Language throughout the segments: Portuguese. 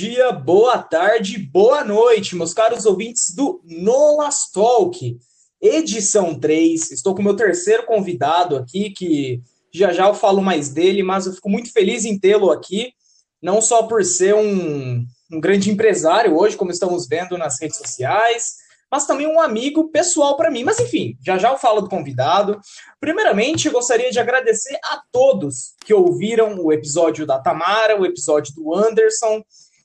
dia, boa tarde, boa noite, meus caros ouvintes do Nolas Talk, edição 3. Estou com o meu terceiro convidado aqui, que já já eu falo mais dele, mas eu fico muito feliz em tê-lo aqui, não só por ser um, um grande empresário hoje, como estamos vendo nas redes sociais, mas também um amigo pessoal para mim. Mas enfim, já já eu falo do convidado. Primeiramente, eu gostaria de agradecer a todos que ouviram o episódio da Tamara, o episódio do Anderson,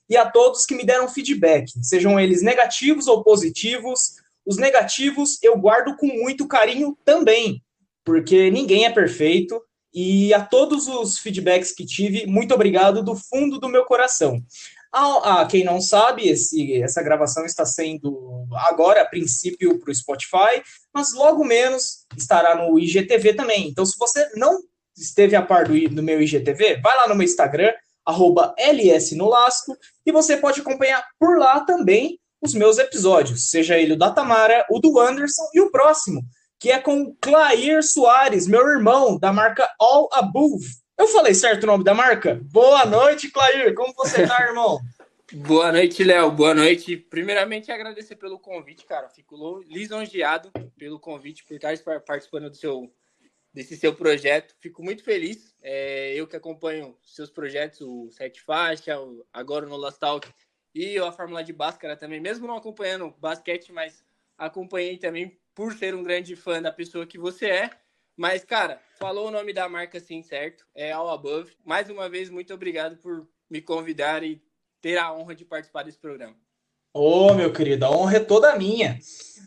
e a todos que me deram feedback, sejam eles negativos ou positivos. Os negativos eu guardo com muito carinho também, porque ninguém é perfeito. E a todos os feedbacks que tive, muito obrigado do fundo do meu coração. A, a, quem não sabe, esse, essa gravação está sendo agora, a princípio, para o Spotify, mas logo menos estará no IGTV também. Então, se você não esteve a par do, do meu IGTV, vai lá no meu Instagram, arroba LSNolasco, e você pode acompanhar por lá também os meus episódios, seja ele o da Tamara, o do Anderson e o próximo, que é com Clair Soares, meu irmão, da marca All Above. Eu falei certo o nome da marca? Boa noite, Clair. Como você tá, irmão? Boa noite, Léo. Boa noite. Primeiramente, agradecer pelo convite, cara. Fico lisonjeado pelo convite, por estar participando do seu, desse seu projeto. Fico muito feliz. É, eu que acompanho seus projetos, o Sete Faixa, o, agora o No Last Talk e a Fórmula de Báscara também, mesmo não acompanhando basquete, mas acompanhei também por ser um grande fã da pessoa que você é. Mas, cara, falou o nome da marca sim, certo? É All Above. Mais uma vez, muito obrigado por me convidar e ter a honra de participar desse programa. Ô, oh, meu querido, a honra é toda minha.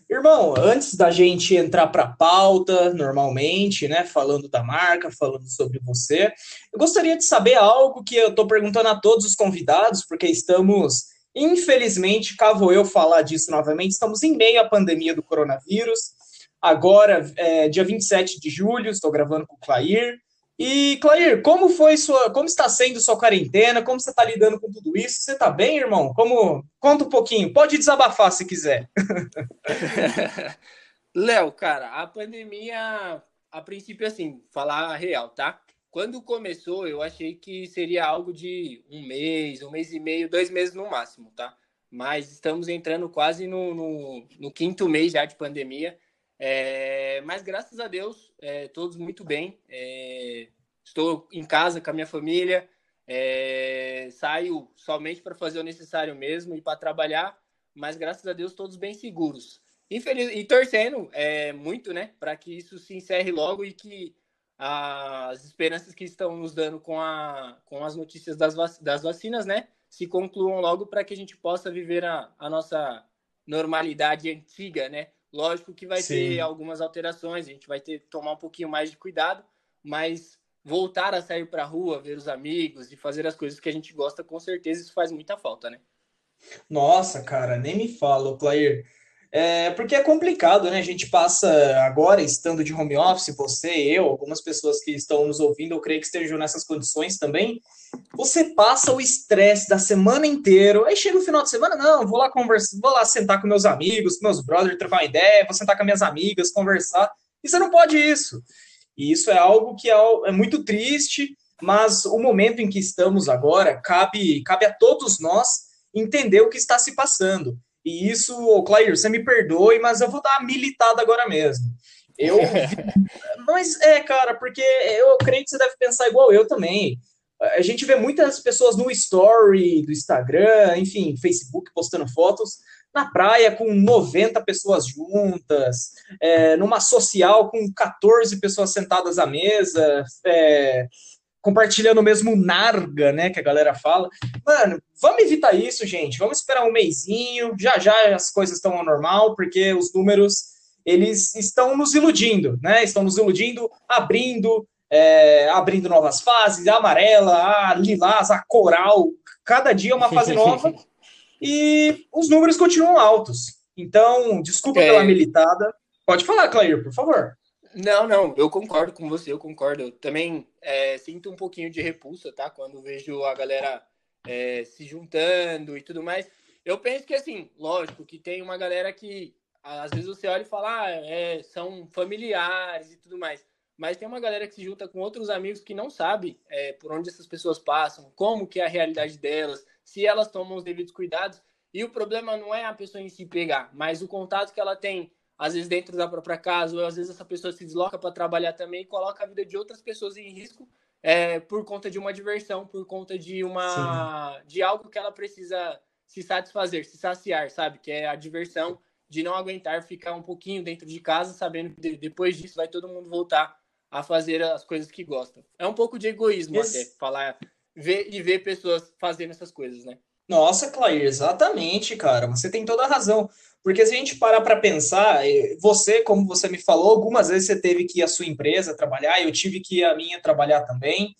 Irmão, antes da gente entrar para a pauta, normalmente, né, falando da marca, falando sobre você, eu gostaria de saber algo que eu estou perguntando a todos os convidados, porque estamos, infelizmente, cá vou eu falar disso novamente, estamos em meio à pandemia do coronavírus, agora, é, dia 27 de julho, estou gravando com o Clair. E, Clair, como foi sua. Como está sendo sua quarentena? Como você está lidando com tudo isso? Você está bem, irmão? Como. Conta um pouquinho. Pode desabafar se quiser. Léo, cara, a pandemia, a princípio, assim, falar a real, tá? Quando começou, eu achei que seria algo de um mês, um mês e meio, dois meses no máximo, tá? Mas estamos entrando quase no, no, no quinto mês já de pandemia. É, mas graças a Deus, é, todos muito bem. É, estou em casa com a minha família, é, saio somente para fazer o necessário mesmo e para trabalhar, mas graças a Deus todos bem seguros. Infeliz... E torcendo é, muito, né, para que isso se encerre logo e que as esperanças que estão nos dando com, a, com as notícias das, vac... das vacinas, né, se concluam logo para que a gente possa viver a, a nossa normalidade antiga, né, Lógico que vai Sim. ter algumas alterações, a gente vai ter que tomar um pouquinho mais de cuidado, mas voltar a sair para a rua, ver os amigos e fazer as coisas que a gente gosta, com certeza isso faz muita falta, né? Nossa, cara, nem me fala, Clair. É, porque é complicado, né? A gente passa agora, estando de home office, você, eu, algumas pessoas que estão nos ouvindo, eu creio que estejam nessas condições também. Você passa o estresse da semana inteira, aí chega o final de semana, não, vou lá conversar, vou lá sentar com meus amigos, com meus brothers, trocar uma ideia, vou sentar com minhas amigas, conversar. E você não pode isso. E isso é algo que é, é muito triste, mas o momento em que estamos agora cabe, cabe a todos nós entender o que está se passando. E isso, oh, Clair, você me perdoe, mas eu vou dar uma militada agora mesmo. Eu. mas é, cara, porque eu creio que você deve pensar igual eu também. A gente vê muitas pessoas no story do Instagram, enfim, Facebook postando fotos na praia com 90 pessoas juntas, é, numa social com 14 pessoas sentadas à mesa, é, compartilhando o mesmo narga, né, que a galera fala. Mano, vamos evitar isso, gente. Vamos esperar um mêsinho. Já já as coisas estão ao normal, porque os números eles estão nos iludindo, né? Estão nos iludindo, abrindo, é, abrindo novas fases, a amarela, a lilás, a coral. Cada dia é uma fase nova. e os números continuam altos. Então, desculpa é... pela militada. Pode falar, Clair, por favor. Não, não, eu concordo com você, eu concordo. Eu também é, sinto um pouquinho de repulsa, tá? Quando vejo a galera é, se juntando e tudo mais. Eu penso que, assim, lógico, que tem uma galera que às vezes você olha e fala, ah, é, são familiares e tudo mais. mas tem uma galera que se junta com outros amigos que não sabe é, por onde essas pessoas passam, como que é a realidade delas, se elas tomam os devidos cuidados. E o problema não é a pessoa em si pegar, mas o contato que ela tem, às vezes dentro da própria casa, ou às vezes essa pessoa se desloca para trabalhar também e coloca a vida de outras pessoas em risco é, por conta de uma diversão, por conta de uma Sim. de algo que ela precisa se satisfazer, se saciar, sabe? Que é a diversão de não aguentar ficar um pouquinho dentro de casa, sabendo que depois disso vai todo mundo voltar a fazer as coisas que gostam. É um pouco de egoísmo Esse... até falar ver e ver pessoas fazendo essas coisas, né? Nossa, Clair, exatamente, cara. Você tem toda a razão. Porque se a gente parar para pensar, eh, você, como você me falou, algumas vezes você teve que ir à sua empresa trabalhar, eu tive que ir à minha trabalhar também.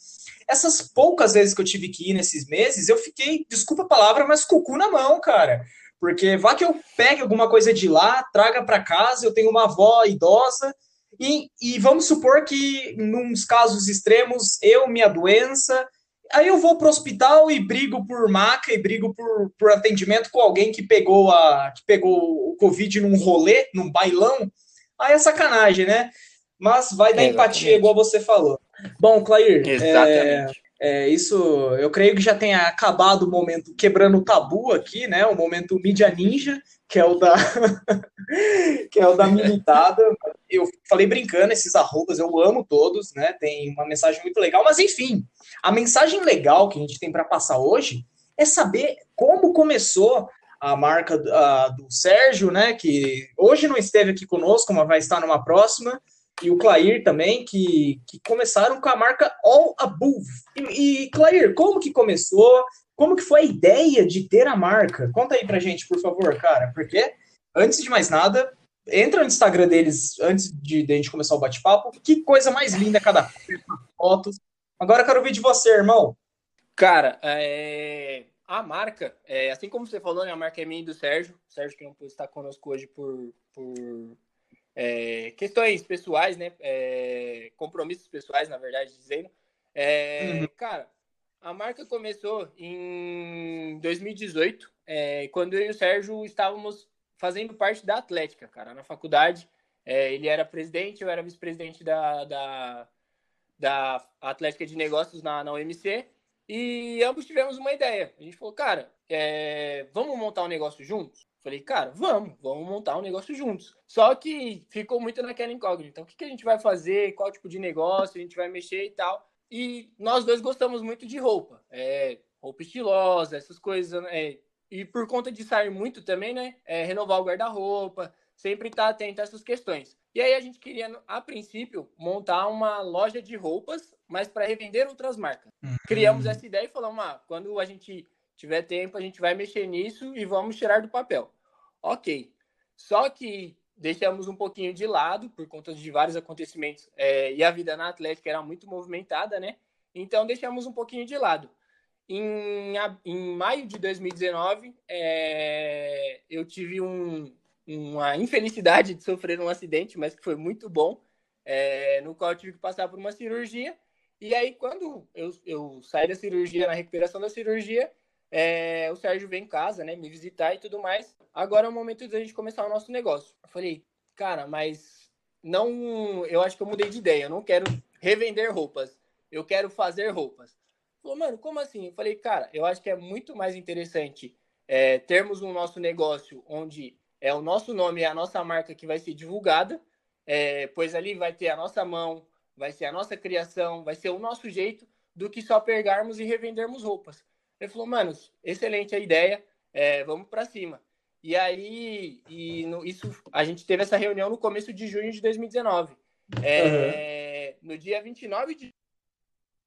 Essas poucas vezes que eu tive que ir nesses meses, eu fiquei, desculpa a palavra, mas com o cu na mão, cara. Porque vá que eu pegue alguma coisa de lá, traga para casa, eu tenho uma avó idosa, e, e vamos supor que, num casos extremos, eu, minha doença, Aí eu vou pro hospital e brigo por maca e brigo por, por atendimento com alguém que pegou a que pegou o Covid num rolê, num bailão. Aí é sacanagem, né? Mas vai dar é, empatia, igual você falou. Bom, Clair, exatamente. É, é, isso eu creio que já tenha acabado o momento quebrando o tabu aqui, né? O momento mídia ninja, que é o da que é o da militada. Eu falei brincando esses arrobas, eu amo todos, né? Tem uma mensagem muito legal, mas enfim, a mensagem legal que a gente tem para passar hoje é saber como começou a marca a, do Sérgio, né? Que hoje não esteve aqui conosco, mas vai estar numa próxima. E o Clair também, que, que começaram com a marca All Above. E, e Clair, como que começou? Como que foi a ideia de ter a marca? Conta aí pra gente, por favor, cara. Porque, antes de mais nada, entra no Instagram deles antes de, de a gente começar o bate-papo. Que coisa mais linda cada fotos. Agora eu quero ouvir de você, irmão. Cara, é... a marca, é... assim como você falou, né, a marca é minha e do Sérgio. O Sérgio que não pôde estar conosco hoje por, por é... questões pessoais, né? É, compromissos pessoais, na verdade, dizendo. É, uhum. Cara, a marca começou em 2018, é, quando eu e o Sérgio estávamos fazendo parte da Atlética, cara, na faculdade. ele era presidente, eu era vice-presidente da, da da Atlética de Negócios na, na UMC, e ambos tivemos uma ideia. A gente falou, cara, é, vamos montar um negócio juntos? Falei, cara, vamos, vamos montar um negócio juntos. Só que ficou muito naquela incógnita. Então, o que, que a gente vai fazer? Qual tipo de negócio a gente vai mexer e tal? E nós dois gostamos muito de roupa. É, roupa estilosa, essas coisas. É, e por conta de sair muito também, né? É, renovar o guarda-roupa, sempre estar tá atento a essas questões. E aí a gente queria, a princípio, montar uma loja de roupas, mas para revender outras marcas. Uhum. Criamos essa ideia e falamos, ah, quando a gente tiver tempo, a gente vai mexer nisso e vamos tirar do papel. Ok. Só que deixamos um pouquinho de lado por conta de vários acontecimentos é, e a vida na Atlética era muito movimentada, né? Então deixamos um pouquinho de lado. Em, em maio de 2019, é, eu tive um, uma infelicidade de sofrer um acidente, mas que foi muito bom, é, no qual eu tive que passar por uma cirurgia. E aí, quando eu, eu saí da cirurgia, na recuperação da cirurgia, é, o Sérgio veio em casa, né, me visitar e tudo mais. Agora é o momento da gente começar o nosso negócio. Eu falei, cara, mas não. Eu acho que eu mudei de ideia. Eu não quero revender roupas. Eu quero fazer roupas. Falou, mano, como assim? Eu falei, cara, eu acho que é muito mais interessante é, termos um nosso negócio onde é o nosso nome e a nossa marca que vai ser divulgada, é, pois ali vai ter a nossa mão, vai ser a nossa criação, vai ser o nosso jeito do que só pegarmos e revendermos roupas. Ele falou, mano, excelente a ideia, é, vamos para cima. E aí, e no, isso, a gente teve essa reunião no começo de junho de 2019. É, uhum. No dia 29 de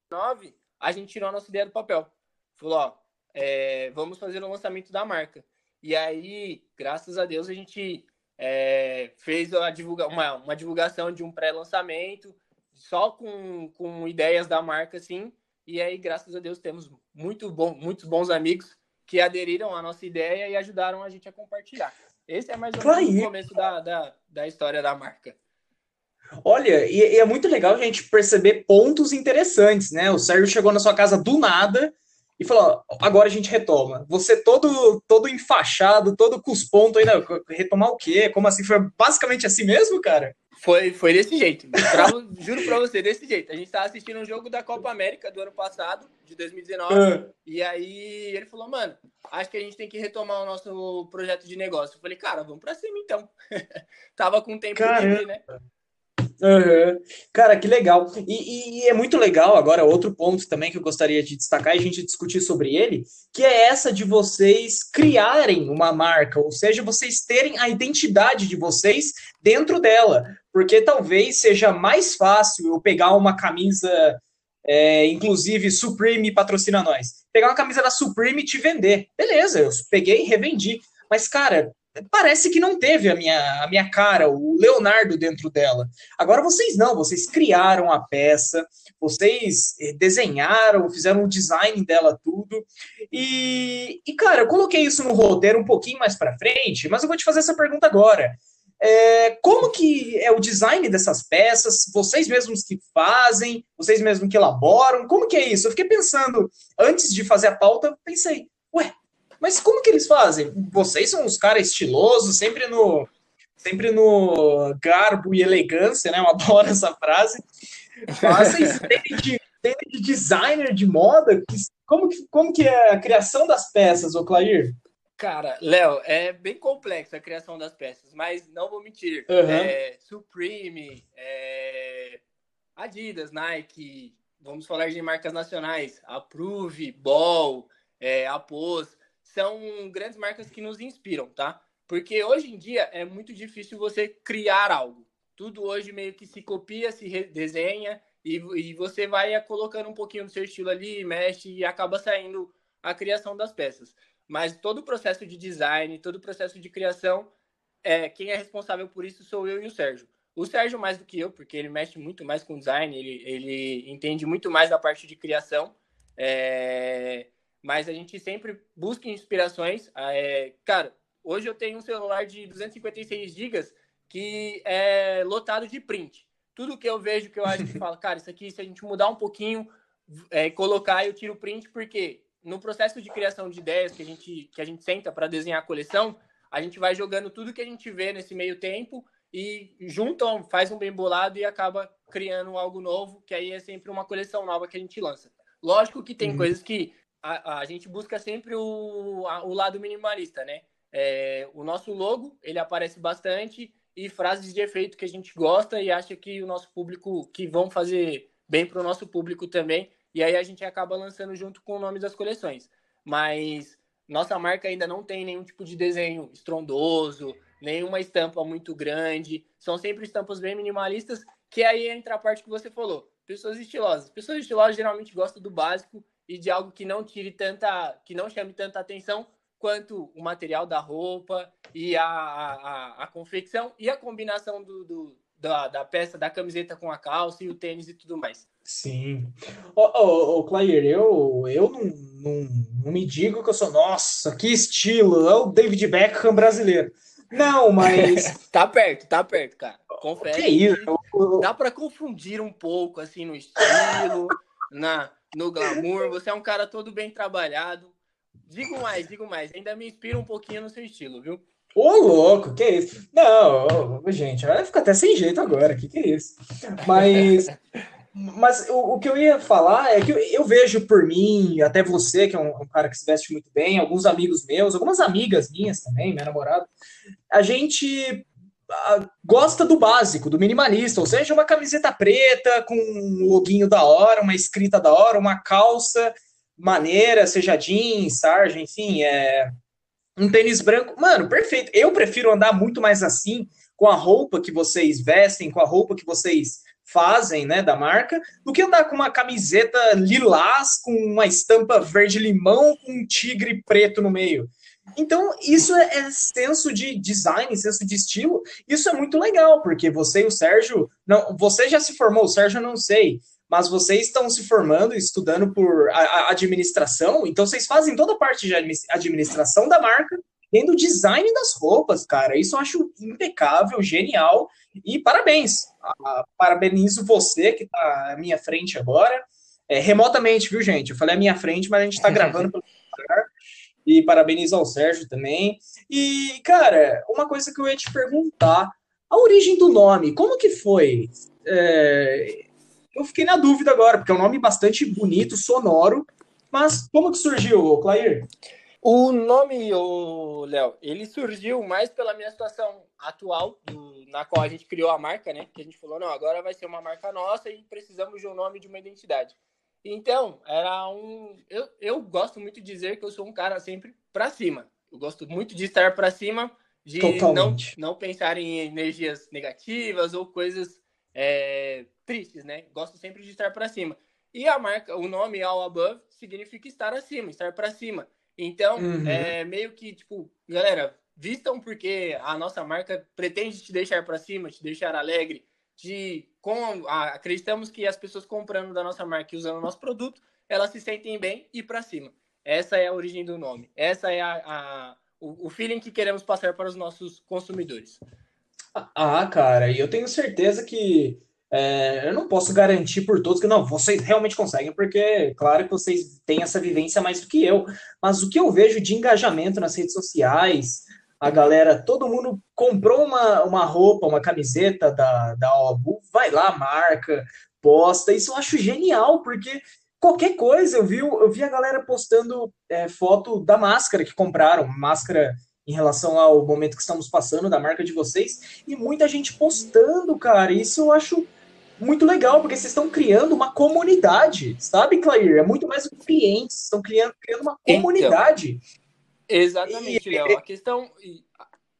2019, a gente tirou a nossa ideia do papel. Falou, ó, é, vamos fazer o lançamento da marca. E aí, graças a Deus, a gente é, fez a divulga uma, uma divulgação de um pré-lançamento, só com, com ideias da marca, assim. E aí, graças a Deus, temos muito bom, muitos bons amigos que aderiram à nossa ideia e ajudaram a gente a compartilhar. Esse é mais ou menos o começo da, da, da história da marca. Olha, e, e, é muito legal a gente perceber pontos interessantes, né? O Sérgio chegou na sua casa do nada e falou: agora a gente retoma. Você todo todo enfaixado, todo com os pontos ainda. Retomar o quê? Como assim? Foi basicamente assim mesmo, cara? Foi, foi desse jeito. Pra, juro pra você, desse jeito. A gente tava assistindo um jogo da Copa América do ano passado, de 2019. Uh. E aí ele falou, mano, acho que a gente tem que retomar o nosso projeto de negócio. Eu falei, cara, vamos pra cima então. tava com tempo livre, né? Uhum. Cara, que legal. E, e, é muito legal agora, outro ponto também que eu gostaria de destacar e a gente discutir sobre ele, que é essa de vocês criarem uma marca, ou seja, vocês terem a identidade de vocês dentro dela. Porque talvez seja mais fácil eu pegar uma camisa, é, inclusive Supreme patrocina nós, pegar uma camisa da Supreme e te vender. Beleza, eu peguei e revendi. Mas, cara, parece que não teve a minha, a minha cara, o Leonardo dentro dela. Agora vocês não, vocês criaram a peça, vocês eh, desenharam, fizeram o design dela tudo. E, e cara, eu coloquei isso no roteiro um pouquinho mais para frente, mas eu vou te fazer essa pergunta agora. É, como que é o design dessas peças? Vocês mesmos que fazem, vocês mesmos que elaboram? Como que é isso? Eu fiquei pensando, antes de fazer a pauta, pensei, ué, mas como que eles fazem? Vocês são uns caras estilosos, sempre no sempre no garbo e elegância, né? Eu adoro essa frase. Vocês têm de, de designer de moda? Como que, como que é a criação das peças, ô Clair? Cara, Léo, é bem complexa a criação das peças, mas não vou mentir. Uhum. É, Supreme, é, Adidas, Nike, vamos falar de marcas nacionais, Approve, Ball, é, Apos, são grandes marcas que nos inspiram, tá? Porque hoje em dia é muito difícil você criar algo. Tudo hoje meio que se copia, se desenha e, e você vai colocando um pouquinho do seu estilo ali, mexe e acaba saindo a criação das peças. Mas todo o processo de design, todo o processo de criação, é, quem é responsável por isso sou eu e o Sérgio. O Sérgio mais do que eu, porque ele mexe muito mais com design, ele, ele entende muito mais da parte de criação. É, mas a gente sempre busca inspirações. É, cara, hoje eu tenho um celular de 256 GB que é lotado de print. Tudo que eu vejo que eu acho que fala, cara, isso aqui, se a gente mudar um pouquinho, é, colocar, eu tiro print, porque no processo de criação de ideias que a gente, que a gente senta para desenhar a coleção, a gente vai jogando tudo que a gente vê nesse meio tempo e juntam, faz um bem bolado e acaba criando algo novo, que aí é sempre uma coleção nova que a gente lança. Lógico que tem uhum. coisas que a, a gente busca sempre o, a, o lado minimalista, né? É, o nosso logo, ele aparece bastante e frases de efeito que a gente gosta e acha que o nosso público, que vão fazer bem para o nosso público também, e aí a gente acaba lançando junto com o nome das coleções. Mas nossa marca ainda não tem nenhum tipo de desenho estrondoso, nenhuma estampa muito grande, são sempre estampas bem minimalistas, que aí entra a parte que você falou, pessoas estilosas. Pessoas estilosas geralmente gostam do básico e de algo que não tire tanta, que não chame tanta atenção quanto o material da roupa e a, a, a confecção e a combinação do, do da, da, peça da camiseta com a calça e o tênis e tudo mais. Sim. Ô, ô, ô Claire, eu, eu não, não, não me digo que eu sou, nossa, que estilo, é o David Beckham brasileiro. Não, mas. tá perto, tá perto, cara. Confere. Que isso? Dá para confundir um pouco, assim, no estilo, na, no glamour, você é um cara todo bem trabalhado. Digo mais, digo mais, ainda me inspira um pouquinho no seu estilo, viu? Ô, louco, que isso? Não, gente, vai ficar até sem jeito agora, que que é isso? Mas, mas o, o, que eu ia falar é que eu, eu, vejo por mim, até você, que é um, um, cara que se veste muito bem, alguns amigos meus, algumas amigas minhas também, minha namorada, a gente gosta do básico, do minimalista, ou seja, uma camiseta preta com um loguinho da hora, uma escrita da hora, uma calça maneira, seja jeans, sarja, enfim, é um tênis branco. Mano, perfeito. Eu prefiro andar muito mais assim, com a roupa que vocês vestem, com a roupa que vocês fazem, né, da marca, do que andar com uma camiseta lilás com uma estampa verde limão com um tigre preto no meio. Então, isso é, é, senso de design, senso de estilo. Isso é muito legal, porque você e o Sérgio. Não, você já se formou, o Sérgio eu não sei. Mas vocês estão se formando, estudando por a, a administração, então vocês fazem toda a parte de administração da marca, tendo o design das roupas, cara. Isso eu acho impecável, genial. E parabéns. parabenizo você que está à minha frente agora. É, remotamente, viu, gente? Eu falei à minha frente, mas a gente está gravando pelo celular. E parabenizo ao Sérgio também. E, cara, uma coisa que eu ia te perguntar. A origem do nome, como que foi? É, eu fiquei na dúvida agora, porque é um nome bastante bonito, sonoro, mas como que surgiu, Clair? O nome, Léo, ele surgiu mais pela minha situação atual, do, na qual a gente criou a marca, né? Que a gente falou, não, agora vai ser uma marca nossa e precisamos de um nome de uma identidade. Então, era um. Eu, eu gosto muito de dizer que eu sou um cara sempre para cima. Eu gosto muito de estar para cima, de não, não pensar em energias negativas ou coisas é, tristes, né? Gosto sempre de estar para cima. E a marca, o nome All Above significa estar acima, estar para cima. Então, uhum. é meio que, tipo, galera, vistam porque a nossa marca pretende te deixar para cima, te deixar alegre, de com a, acreditamos que as pessoas comprando da nossa marca e usando o nosso produto, elas se sentem bem e para cima. Essa é a origem do nome. Essa é a, a o, o feeling que queremos passar para os nossos consumidores. Ah, cara, e eu tenho certeza que é, eu não posso garantir por todos que não, vocês realmente conseguem, porque claro que vocês têm essa vivência mais do que eu, mas o que eu vejo de engajamento nas redes sociais, a galera, todo mundo comprou uma, uma roupa, uma camiseta da, da OBU, vai lá, marca, posta, isso eu acho genial, porque qualquer coisa, eu vi, eu vi a galera postando é, foto da máscara que compraram, máscara em relação ao momento que estamos passando da marca de vocês, e muita gente postando, cara, isso eu acho muito legal, porque vocês estão criando uma comunidade, sabe, Clair? É muito mais do que clientes, estão criando, criando uma então, comunidade. Então, exatamente, e... Léo. A questão,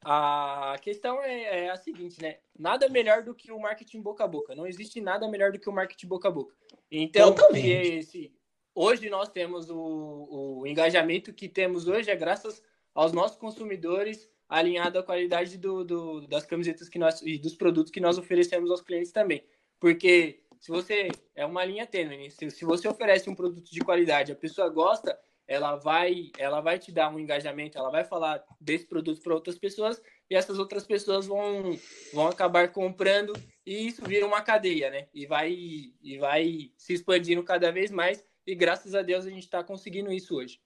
a questão é, é, a seguinte, né? Nada melhor do que o marketing boca a boca. Não existe nada melhor do que o marketing boca a boca. Então, esse, hoje nós temos o, o engajamento que temos hoje é graças aos nossos consumidores alinhado à qualidade do, do, das camisetas que nós e dos produtos que nós oferecemos aos clientes também. Porque se você é uma linha tênue, se, se você oferece um produto de qualidade, a pessoa gosta, ela vai, ela vai te dar um engajamento, ela vai falar desse produto para outras pessoas e essas outras pessoas vão, vão acabar comprando e isso vira uma cadeia, né? E vai, e vai se expandindo cada vez mais e graças a Deus a gente está conseguindo isso hoje.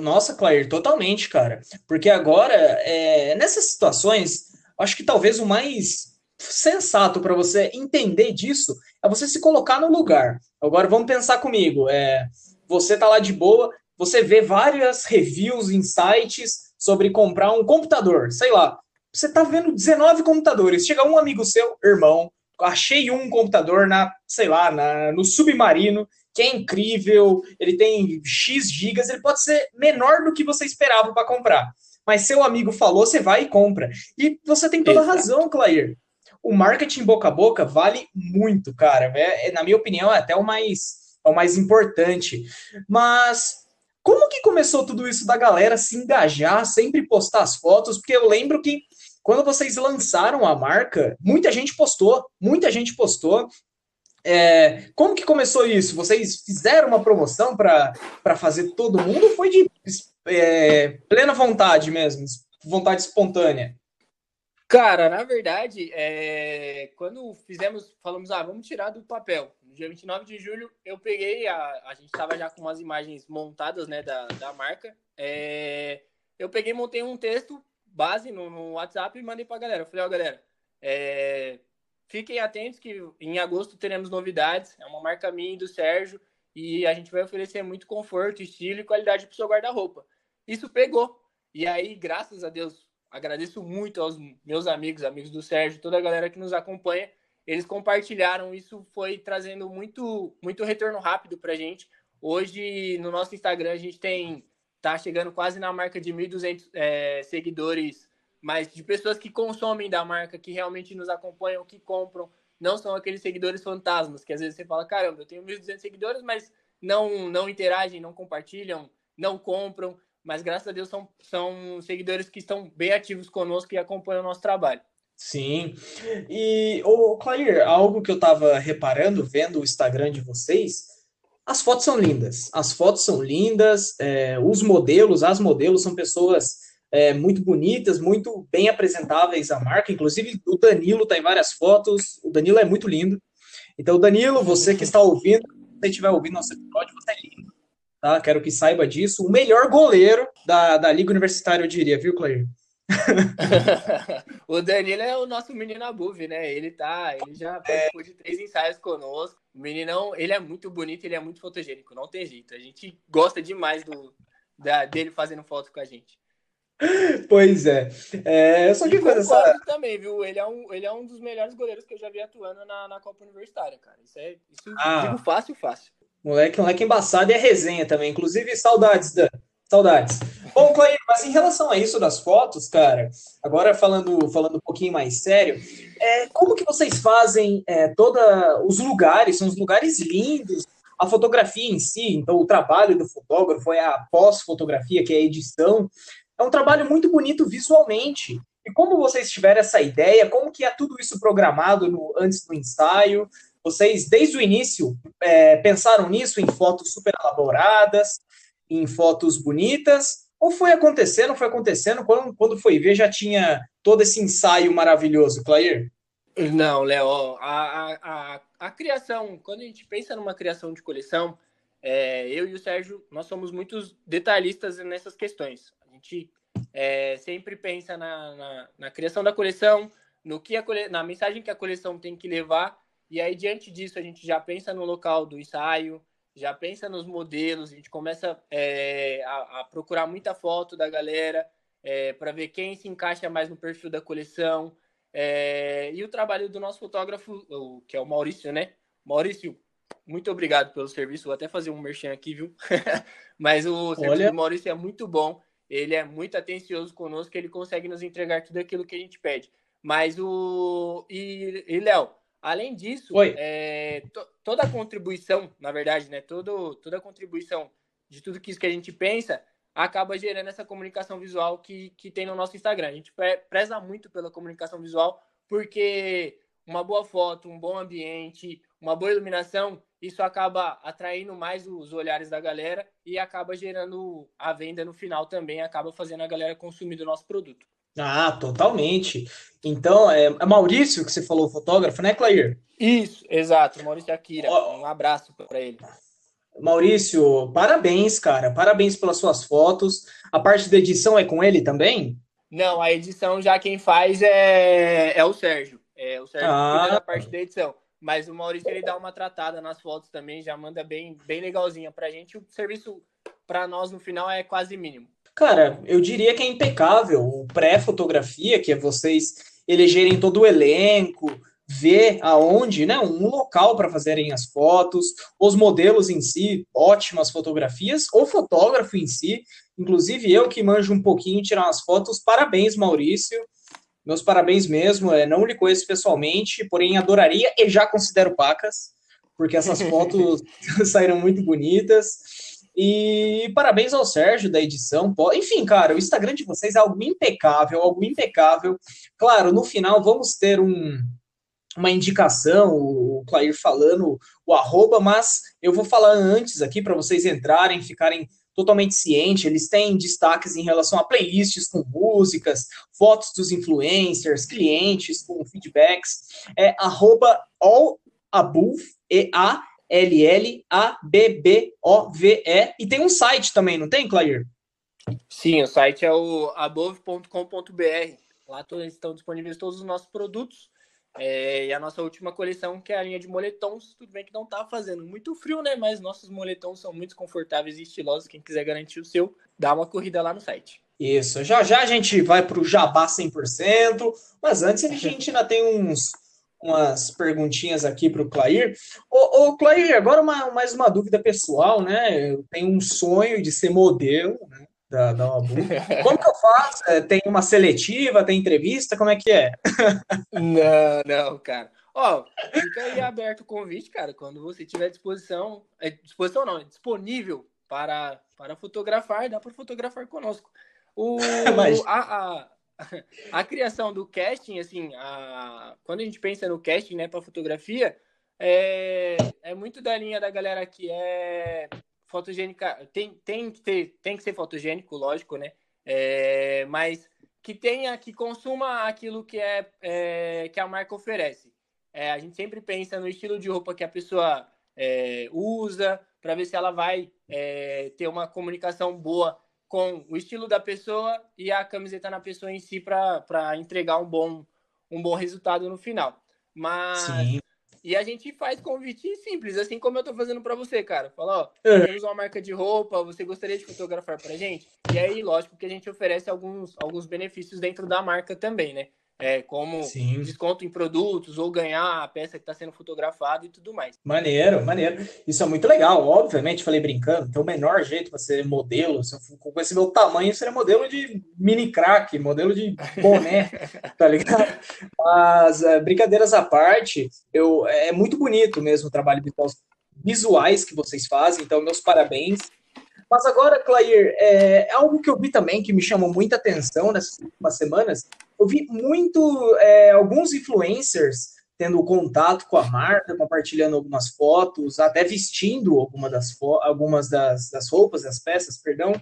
Nossa, Claire, totalmente, cara. Porque agora, é, nessas situações, acho que talvez o mais sensato para você entender disso é você se colocar no lugar. Agora vamos pensar comigo. É, você tá lá de boa, você vê várias reviews em sites sobre comprar um computador, sei lá. Você tá vendo 19 computadores. Chega um amigo seu, irmão, achei um computador na, sei lá, na, no submarino, que é incrível, ele tem X gigas, ele pode ser menor do que você esperava para comprar. Mas seu amigo falou, você vai e compra. E você tem toda a razão, Clair o marketing boca a boca vale muito, cara. É, é, na minha opinião, é até o mais, é o mais importante. Mas como que começou tudo isso da galera se engajar, sempre postar as fotos? Porque eu lembro que quando vocês lançaram a marca, muita gente postou, muita gente postou. É, como que começou isso? Vocês fizeram uma promoção para fazer todo mundo ou foi de é, plena vontade mesmo? Vontade espontânea? Cara, na verdade, é... quando fizemos, falamos, ah, vamos tirar do papel. No dia 29 de julho, eu peguei, a, a gente estava já com umas imagens montadas, né, da, da marca. É... Eu peguei montei um texto base no, no WhatsApp e mandei para a galera. Eu falei, ó, oh, galera, é... fiquem atentos que em agosto teremos novidades. É uma marca minha e do Sérgio e a gente vai oferecer muito conforto, estilo e qualidade para o seu guarda-roupa. Isso pegou. E aí, graças a Deus, agradeço muito aos meus amigos, amigos do Sérgio, toda a galera que nos acompanha. Eles compartilharam, isso foi trazendo muito, muito retorno rápido para a gente. Hoje, no nosso Instagram, a gente tem tá chegando quase na marca de 1.200 é, seguidores, mas de pessoas que consomem da marca, que realmente nos acompanham, que compram. Não são aqueles seguidores fantasmas, que às vezes você fala, caramba, eu tenho 1.200 seguidores, mas não, não interagem, não compartilham, não compram mas graças a Deus são, são seguidores que estão bem ativos conosco e acompanham o nosso trabalho. Sim. E, o Clair, algo que eu estava reparando, vendo o Instagram de vocês, as fotos são lindas. As fotos são lindas, é, os modelos, as modelos são pessoas é, muito bonitas, muito bem apresentáveis à marca. Inclusive, o Danilo está em várias fotos. O Danilo é muito lindo. Então, Danilo, você que está ouvindo, se estiver ouvindo nosso episódio, você é lindo tá? Quero que saiba disso. O melhor goleiro da, da Liga Universitária, eu diria, viu, Clair? O Danilo é o nosso menino above, né? Ele tá, ele já participou é. de três ensaios conosco. O meninão, ele é muito bonito, ele é muito fotogênico, não tem jeito. A gente gosta demais do, da, dele fazendo foto com a gente. Pois é. é só que coisa essa... também, viu? Ele é, um, ele é um dos melhores goleiros que eu já vi atuando na, na Copa Universitária, cara. Isso é isso ah. digo fácil, fácil. Moleque, moleque embaçado e é resenha também. Inclusive, saudades, Dan. Saudades. Bom, Clay, mas em relação a isso das fotos, cara, agora falando, falando um pouquinho mais sério, é, como que vocês fazem é, toda os lugares, são os lugares lindos, a fotografia em si, então o trabalho do fotógrafo é a pós-fotografia, que é a edição, é um trabalho muito bonito visualmente. E como vocês tiveram essa ideia, como que é tudo isso programado no, antes do ensaio? Vocês, desde o início, é, pensaram nisso, em fotos super elaboradas, em fotos bonitas, ou foi acontecendo, foi acontecendo, quando, quando foi ver já tinha todo esse ensaio maravilhoso, Clair? Não, Léo, a, a, a, criação, quando a gente pensa numa criação de coleção, é, eu e o Sérgio, nós somos muitos detalhistas nessas questões. A gente é, sempre pensa na, na, na, criação da coleção, no que a cole... na mensagem que a coleção tem que levar, e aí diante disso a gente já pensa no local do ensaio, já pensa nos modelos, a gente começa é, a, a, procurar muita foto da galera é, para ver quem se encaixa mais no perfil da coleção. É, e o trabalho do nosso fotógrafo, que é o Maurício, né? Maurício, muito obrigado pelo serviço. Vou até fazer um merchan aqui, viu? Mas o serviço Olha... do Maurício é muito bom. Ele é muito atencioso conosco, ele consegue nos entregar tudo aquilo que a gente pede. Mas o. E, e Léo, Além disso, é, to, toda a contribuição, na verdade, né, todo, toda a contribuição de tudo que isso que a gente pensa acaba gerando essa comunicação visual que, que tem no nosso Instagram. A gente preza muito pela comunicação visual porque uma boa foto, um bom ambiente, uma boa iluminação, isso acaba atraindo mais os olhares da galera e acaba gerando a venda no final também, acaba fazendo a galera consumir do nosso produto. Ah, totalmente. Então, é, é Maurício que você falou, fotógrafo, né, Clair? Isso, exato, Maurício Akira. Oh, um abraço para ele. Maurício, parabéns, cara. Parabéns pelas suas fotos. A parte da edição é com ele também? Não, a edição já quem faz é, é o Sérgio. É o Sérgio ah. cuida da parte da edição. Mas o Maurício ele dá uma tratada nas fotos também, já manda bem, bem legalzinha pra gente. O serviço para nós no final é quase mínimo. Cara, eu diria que é impecável. O pré-fotografia, que é vocês elegerem todo o elenco, ver aonde, né, um local para fazerem as fotos, os modelos em si, ótimas fotografias, o fotógrafo em si, inclusive eu que manjo um pouquinho tirar as fotos, parabéns, Maurício, meus parabéns mesmo, é, não lhe conheço pessoalmente, porém adoraria e já considero pacas, porque essas fotos saíram muito bonitas, e parabéns ao Sérgio da edição. Enfim, cara, o Instagram de vocês é algo impecável, algo impecável. Claro, no final vamos ter um, uma indicação, o Clair falando o arroba, mas eu vou falar antes aqui para vocês entrarem, ficarem totalmente cientes. Eles têm destaques em relação a playlists com músicas, fotos dos influencers, clientes com feedbacks. É arroba allabove, E-A L-L-A-B-B-O-V-E. E tem um site também, não tem, Clair? Sim, o site é o above.com.br. Lá estão disponíveis todos os nossos produtos. É, e a nossa última coleção, que é a linha de moletons, tudo bem que não tá fazendo muito frio, né? Mas nossos moletons são muito confortáveis e estilosos. Quem quiser garantir o seu, dá uma corrida lá no site. Isso, já já a gente vai para o Jabá 100%, mas antes a gente ainda tem uns umas perguntinhas aqui para o Clair. Ô, ô, Clair, agora uma, mais uma dúvida pessoal, né? Eu tenho um sonho de ser modelo, né? Da, da. Como que eu faço? É, tem uma seletiva, tem entrevista? Como é que é? não, não, cara. Ó, fica aí aberto o convite, cara. Quando você tiver disposição, é, disposição não, é disponível para, para fotografar, dá para fotografar conosco. O, Mas... a, a, a criação do casting, assim, a... quando a gente pensa no casting, né, para fotografia, é... é muito da linha da galera que é fotogênica, tem, tem, que, ter, tem que ser fotogênico, lógico, né, é... mas que tenha, que consuma aquilo que, é, é que a marca oferece. É, a gente sempre pensa no estilo de roupa que a pessoa é, usa, para ver se ela vai é, ter uma comunicação boa com o estilo da pessoa e a camiseta na pessoa em si para entregar um bom, um bom resultado no final. Mas. Sim. E a gente faz convite simples, assim como eu tô fazendo para você, cara. Fala, ó, é. temos uma marca de roupa, você gostaria de fotografar pra gente? E aí, lógico que a gente oferece alguns, alguns benefícios dentro da marca também, né? É, como Sim. desconto em produtos ou ganhar a peça que está sendo fotografada e tudo mais. Maneiro, maneiro. Isso é muito legal. Obviamente, falei brincando, então o menor jeito para ser modelo, se eu, com esse meu tamanho, seria modelo de mini crack, modelo de boné, tá ligado? Mas, é, brincadeiras à parte, eu, é muito bonito mesmo o trabalho visuais que vocês fazem, então meus parabéns. Mas agora, Clair, é, algo que eu vi também que me chamou muita atenção nessas últimas semanas, eu vi muito é, alguns influencers tendo contato com a marca, compartilhando algumas fotos, até vestindo alguma das algumas das, das roupas, das peças, perdão.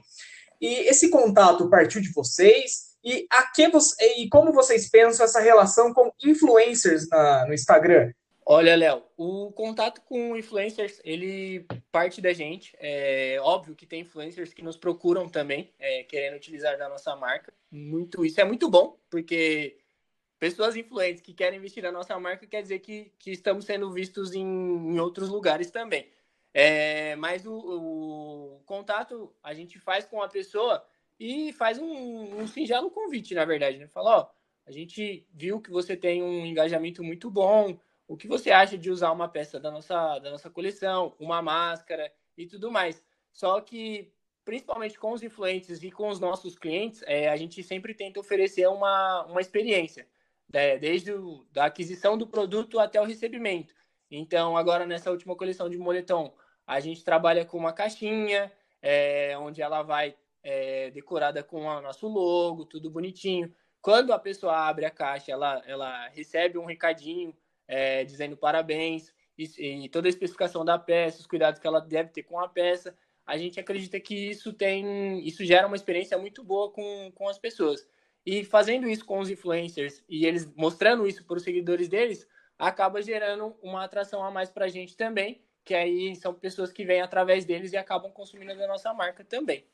E esse contato partiu de vocês? E, a que você, e como vocês pensam essa relação com influencers na, no Instagram? Olha, Léo, o contato com influencers, ele parte da gente. É óbvio que tem influencers que nos procuram também, é, querendo utilizar da nossa marca. Muito, isso é muito bom, porque pessoas influentes que querem investir na nossa marca quer dizer que, que estamos sendo vistos em, em outros lugares também. É, mas o, o, contato a gente faz com a pessoa e faz um, um singelo convite, na verdade, né? Fala, ó, a gente viu que você tem um engajamento muito bom, o que você acha de usar uma peça da nossa, da nossa coleção, uma máscara e tudo mais. Só que, principalmente com os influentes e com os nossos clientes, é, a gente sempre tenta oferecer uma, uma experiência, né? desde o, da aquisição do produto até o recebimento. Então, agora nessa última coleção de moletom, a gente trabalha com uma caixinha, é, onde ela vai é, decorada com o nosso logo, tudo bonitinho. Quando a pessoa abre a caixa, ela, ela recebe um recadinho é, dizendo parabéns e, e, toda a especificação da peça, os cuidados que ela deve ter com a peça. A gente acredita que isso tem, isso gera uma experiência muito boa com, com as pessoas. E fazendo isso com os influencers e eles mostrando isso para os seguidores deles, acaba gerando uma atração a mais para a gente também, que aí são pessoas que vêm através deles e acabam consumindo da nossa marca também.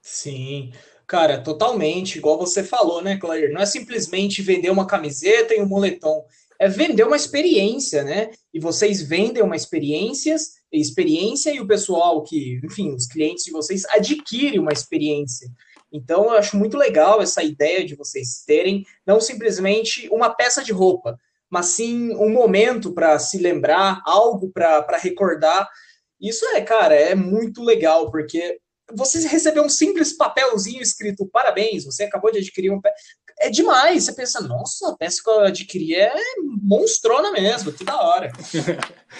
Sim, cara, totalmente, igual você falou, né, Claire? Não é simplesmente vender uma camiseta e um moletom, é vender uma experiência, né? E vocês vendem uma experiência, experiência e o pessoal que, enfim, os clientes de vocês adquirem uma experiência. Então, eu acho muito legal essa ideia de vocês terem não simplesmente uma peça de roupa, mas sim um momento para se lembrar, algo para recordar. Isso é, cara, é muito legal, porque você recebeu um simples papelzinho escrito parabéns, você acabou de adquirir um é demais. Você pensa, nossa, a peça que eu adquiri é monstrona mesmo, que da hora.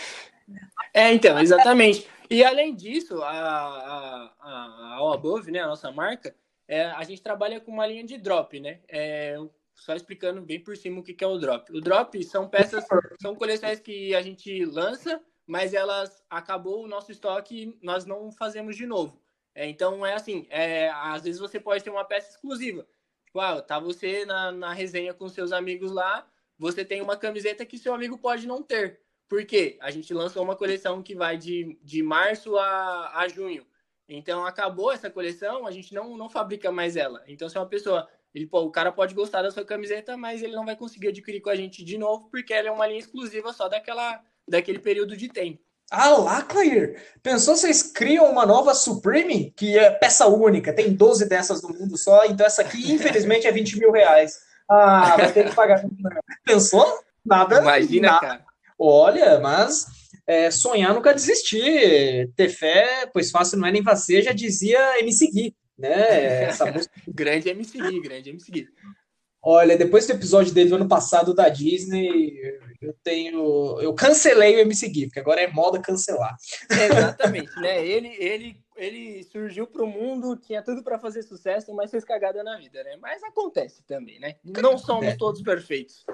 é, então, exatamente. E além disso, a, a, a, a Above, né, a nossa marca, é, a gente trabalha com uma linha de drop, né? É, só explicando bem por cima o que, que é o drop. O drop são peças, são coleções que a gente lança, mas elas acabou o nosso estoque, nós não fazemos de novo. É, então é assim, é, às vezes você pode ter uma peça exclusiva. Tipo, ah, tá você na, na resenha com seus amigos lá, você tem uma camiseta que seu amigo pode não ter. Por quê? A gente lançou uma coleção que vai de, de março a, a junho. Então acabou essa coleção, a gente não, não fabrica mais ela. Então, se uma pessoa. Ele, pô, o cara pode gostar da sua camiseta, mas ele não vai conseguir adquirir com a gente de novo, porque ela é uma linha exclusiva só daquela, daquele período de tempo. Ah lá, Clair! Pensou vocês criam uma nova Supreme, que é peça única, tem 12 dessas no mundo só, então essa aqui, infelizmente, é 20 mil reais. Ah, vai ter que pagar. Pensou? Nada. Imagina, nada. cara. Olha, mas é, sonhar nunca desistir. Ter fé, pois fácil não é nem você, já dizia MC Gui, né? Essa música... grande MC Gui, grande MC Gui. Olha, depois do episódio dele do ano passado da Disney, eu tenho. Eu cancelei o MC Gui, porque agora é moda cancelar. Exatamente, né? Ele, ele, ele surgiu para o mundo, tinha tudo para fazer sucesso, mas fez cagada na vida, né? Mas acontece também, né? Não somos todos perfeitos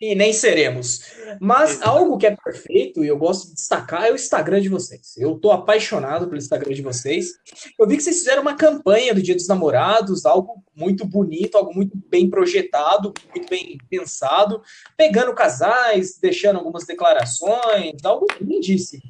e nem seremos. Mas algo que é perfeito e eu gosto de destacar é o Instagram de vocês. Eu tô apaixonado pelo Instagram de vocês. Eu vi que vocês fizeram uma campanha do Dia dos Namorados, algo muito bonito, algo muito bem projetado, muito bem pensado, pegando casais, deixando algumas declarações, algo lindíssimo.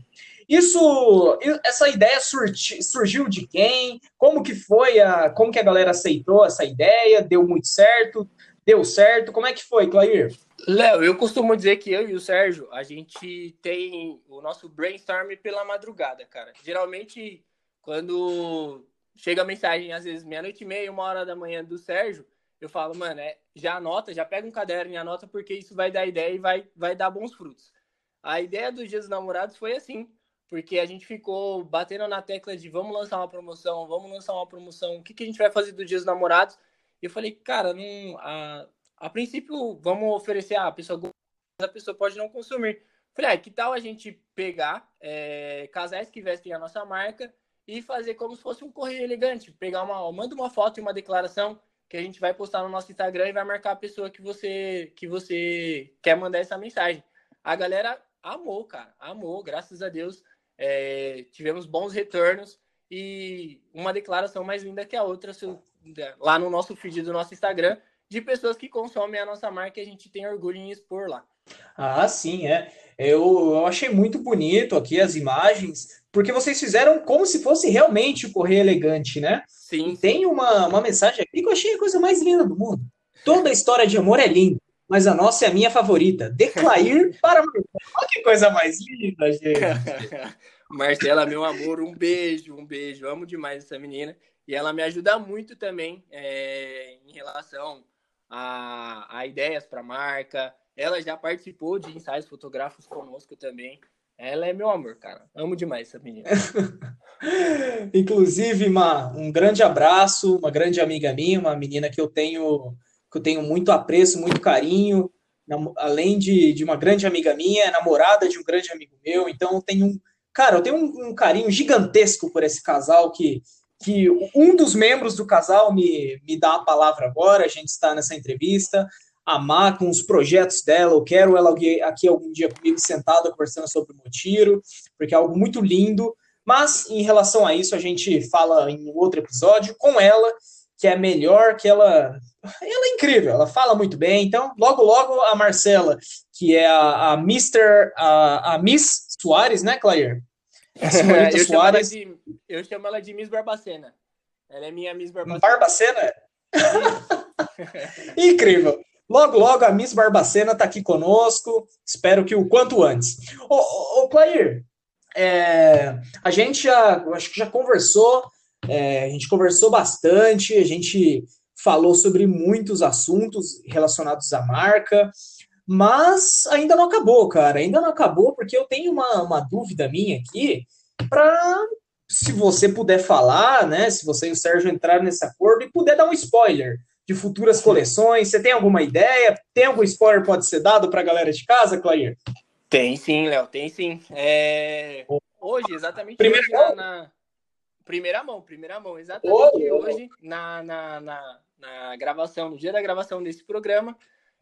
Isso, essa ideia surgi, surgiu de quem? Como que foi a, como que a galera aceitou essa ideia? Deu muito certo? Deu certo? Como é que foi, Clair? Léo, eu costumo dizer que eu e o Sérgio, a gente tem o nosso brainstorm pela madrugada, cara. Geralmente, quando chega a mensagem, às vezes meia-noite e meia, uma hora da manhã do Sérgio, eu falo, mano, é, já anota, já pega um caderno e anota, porque isso vai dar ideia e vai, vai dar bons frutos. A ideia dos Dias dos Namorados foi assim, porque a gente ficou batendo na tecla de vamos lançar uma promoção, vamos lançar uma promoção, o que, que a gente vai fazer dos Dias dos Namorados? E eu falei, cara, não, a, a princípio, vamos oferecer, ah, a pessoa a pessoa pode não consumir. Falei, ah, que tal a gente pegar é, casais que vestem a nossa marca e fazer como se fosse um correio elegante, pegar uma, manda uma foto e uma declaração que a gente vai postar no nosso Instagram e vai marcar a pessoa que você que você quer mandar essa mensagem. A galera amou, cara, amou, graças a Deus. É, tivemos bons retornos e uma declaração mais linda que a outra lá no nosso feed do nosso Instagram de pessoas que consomem a nossa marca e a gente tem orgulho em expor lá. Ah, sim, é. Eu, eu achei muito bonito aqui as imagens, porque vocês fizeram como se fosse realmente o Correio Elegante, né? Sim. E tem uma, uma mensagem aqui que eu achei a coisa mais linda do mundo. Toda a história de amor é linda, mas a nossa é a minha favorita. Declair para Olha que coisa mais linda, gente. Marcela, meu amor, um beijo, um beijo. Amo demais essa menina. E ela me ajuda muito também é, em relação a, a ideias para marca. Ela já participou de ensaios fotográficos conosco também. Ela é meu amor, cara. Amo demais essa menina. Inclusive, uma, um grande abraço, uma grande amiga minha, uma menina que eu tenho que eu tenho muito apreço, muito carinho, além de, de uma grande amiga minha, é namorada de um grande amigo meu, então eu tenho um, cara, eu tenho um, um carinho gigantesco por esse casal que que um dos membros do casal me, me dá a palavra agora, a gente está nessa entrevista, a Má com os projetos dela, eu quero ela aqui algum dia comigo sentada conversando sobre o Motiro, porque é algo muito lindo, mas em relação a isso a gente fala em outro episódio com ela, que é melhor, que ela ela é incrível, ela fala muito bem, então logo logo a Marcela, que é a, a Mr. a, a Miss Soares, né, Claire? eu, chamo ela de, eu chamo ela de Miss Barbacena. Ela é minha Miss Barbacena. Barbacena? Incrível. Logo, logo a Miss Barbacena está aqui conosco. Espero que o quanto antes. Ô, ô, ô Clair, é, a gente já, acho que já conversou, é, a gente conversou bastante, a gente falou sobre muitos assuntos relacionados à marca. Mas ainda não acabou, cara. Ainda não acabou, porque eu tenho uma, uma dúvida minha aqui para se você puder falar, né? Se você e o Sérgio entrar nesse acordo e puder dar um spoiler de futuras coleções. Você tem alguma ideia? Tem algum spoiler que pode ser dado para a galera de casa, Clair? Tem sim, Léo, tem sim. É... Hoje, exatamente primeira hoje, mão. Na, Primeira mão, primeira mão, exatamente oh. hoje, na, na, na, na gravação, no dia da gravação desse programa,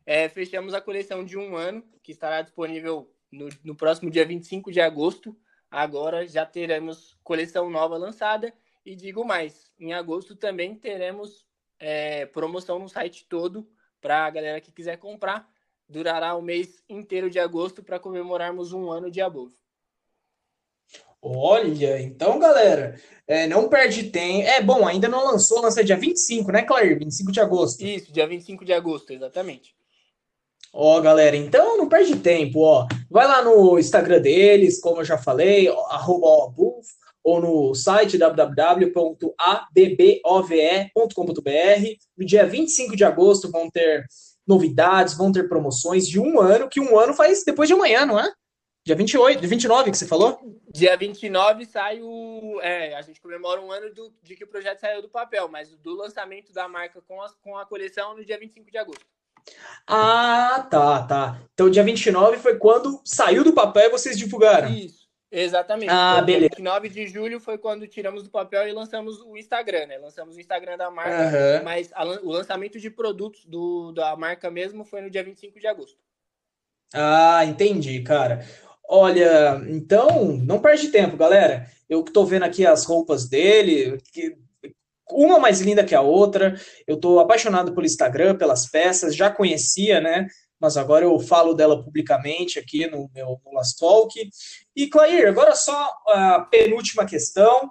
é, fechamos a coleção de um ano, que estará disponível no, no próximo dia 25 de agosto. Agora já teremos coleção nova lançada. E digo mais, em agosto também teremos é, promoção no site todo para a galera que quiser comprar. Durará o mês inteiro de agosto para comemorarmos um ano de Above. Olha, então, galera, é, não perde tempo. É bom, ainda não lançou, lança dia 25, né, Claire? 25 de agosto. Isso, dia 25 de agosto, exatamente. Ó, galera, então não perde tempo, ó. Vai lá no Instagram deles, como eu já falei, arroba ou no site www.abbove.com.br. No dia 25 de agosto vão ter novidades, vão ter promoções de um ano, que um ano faz depois de amanhã, não é? Dia 28, 29 que você falou? Dia 29 sai o. É, a gente comemora um ano do, de que o projeto saiu do papel, mas do lançamento da marca com a, com a coleção no dia 25 de agosto. Ah, tá, tá. Então, dia 29 foi quando saiu do papel e vocês divulgaram. Isso, exatamente. Ah, beleza. Dia 29 de julho foi quando tiramos do papel e lançamos o Instagram, né? Lançamos o Instagram da marca, uhum. mas a, o lançamento de produtos do, da marca mesmo foi no dia 25 de agosto. Ah, entendi, cara. Olha, então, não perde tempo, galera. Eu que tô vendo aqui as roupas dele, que uma mais linda que a outra. Eu estou apaixonado pelo Instagram, pelas peças, já conhecia, né? mas agora eu falo dela publicamente aqui no meu no Last Talk. E, Clair, agora só a penúltima questão.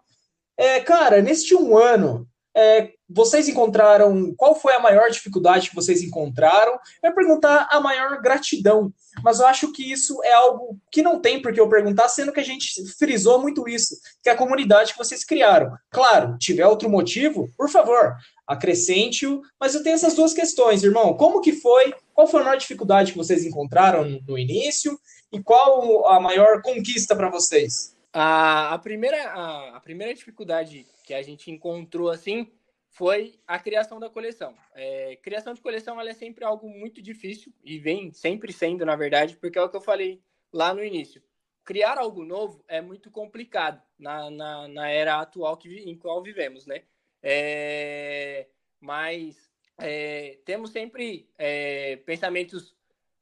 É, cara, neste um ano, é, vocês encontraram. Qual foi a maior dificuldade que vocês encontraram? Eu ia perguntar a maior gratidão, mas eu acho que isso é algo que não tem por que eu perguntar, sendo que a gente frisou muito isso, que é a comunidade que vocês criaram. Claro, tiver outro motivo, por favor, acrescente-o, mas eu tenho essas duas questões, irmão. Como que foi? Qual foi a maior dificuldade que vocês encontraram no início? E qual a maior conquista para vocês? A, a, primeira, a, a primeira dificuldade que a gente encontrou assim foi a criação da coleção. É, criação de coleção ela é sempre algo muito difícil e vem sempre sendo, na verdade, porque é o que eu falei lá no início. Criar algo novo é muito complicado na, na, na era atual que, em qual vivemos, né? É, mas é, temos sempre é, pensamentos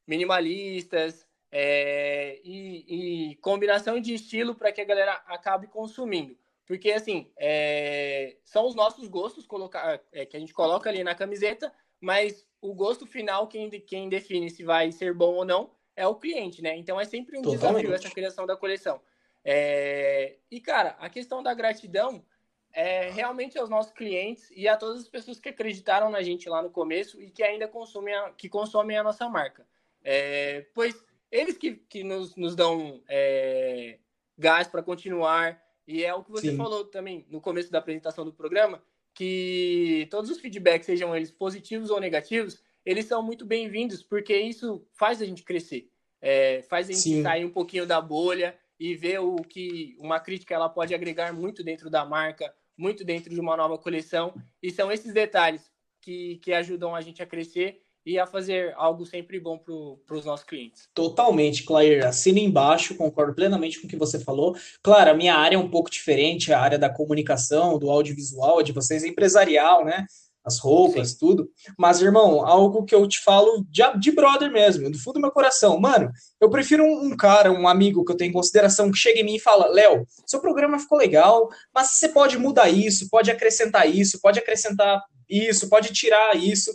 minimalistas é, e, e combinação de estilo para que a galera acabe consumindo. Porque, assim, é, são os nossos gostos colocar, é, que a gente coloca ali na camiseta, mas o gosto final, quem, quem define se vai ser bom ou não, é o cliente, né? Então é sempre um Totalmente. desafio essa criação da coleção. É, e, cara, a questão da gratidão é realmente aos nossos clientes e a todas as pessoas que acreditaram na gente lá no começo e que ainda consomem a, que consomem a nossa marca. É, pois eles que, que nos, nos dão é, gás para continuar, e é o que você Sim. falou também no começo da apresentação do programa, que todos os feedbacks, sejam eles positivos ou negativos, eles são muito bem-vindos, porque isso faz a gente crescer, é, faz a gente Sim. sair um pouquinho da bolha e ver o que uma crítica ela pode agregar muito dentro da marca, muito dentro de uma nova coleção. E são esses detalhes que, que ajudam a gente a crescer e a fazer algo sempre bom para os nossos clientes. Totalmente, Claire. Assina embaixo, concordo plenamente com o que você falou. Claro, a minha área é um pouco diferente, a área da comunicação, do audiovisual, de vocês é empresarial, né? As roupas, Sim. tudo. Mas, irmão, algo que eu te falo de, de brother mesmo, do fundo do meu coração. Mano, eu prefiro um, um cara, um amigo que eu tenho em consideração, que chega em mim e fala: Léo, seu programa ficou legal, mas você pode mudar isso, pode acrescentar isso, pode acrescentar isso, pode tirar isso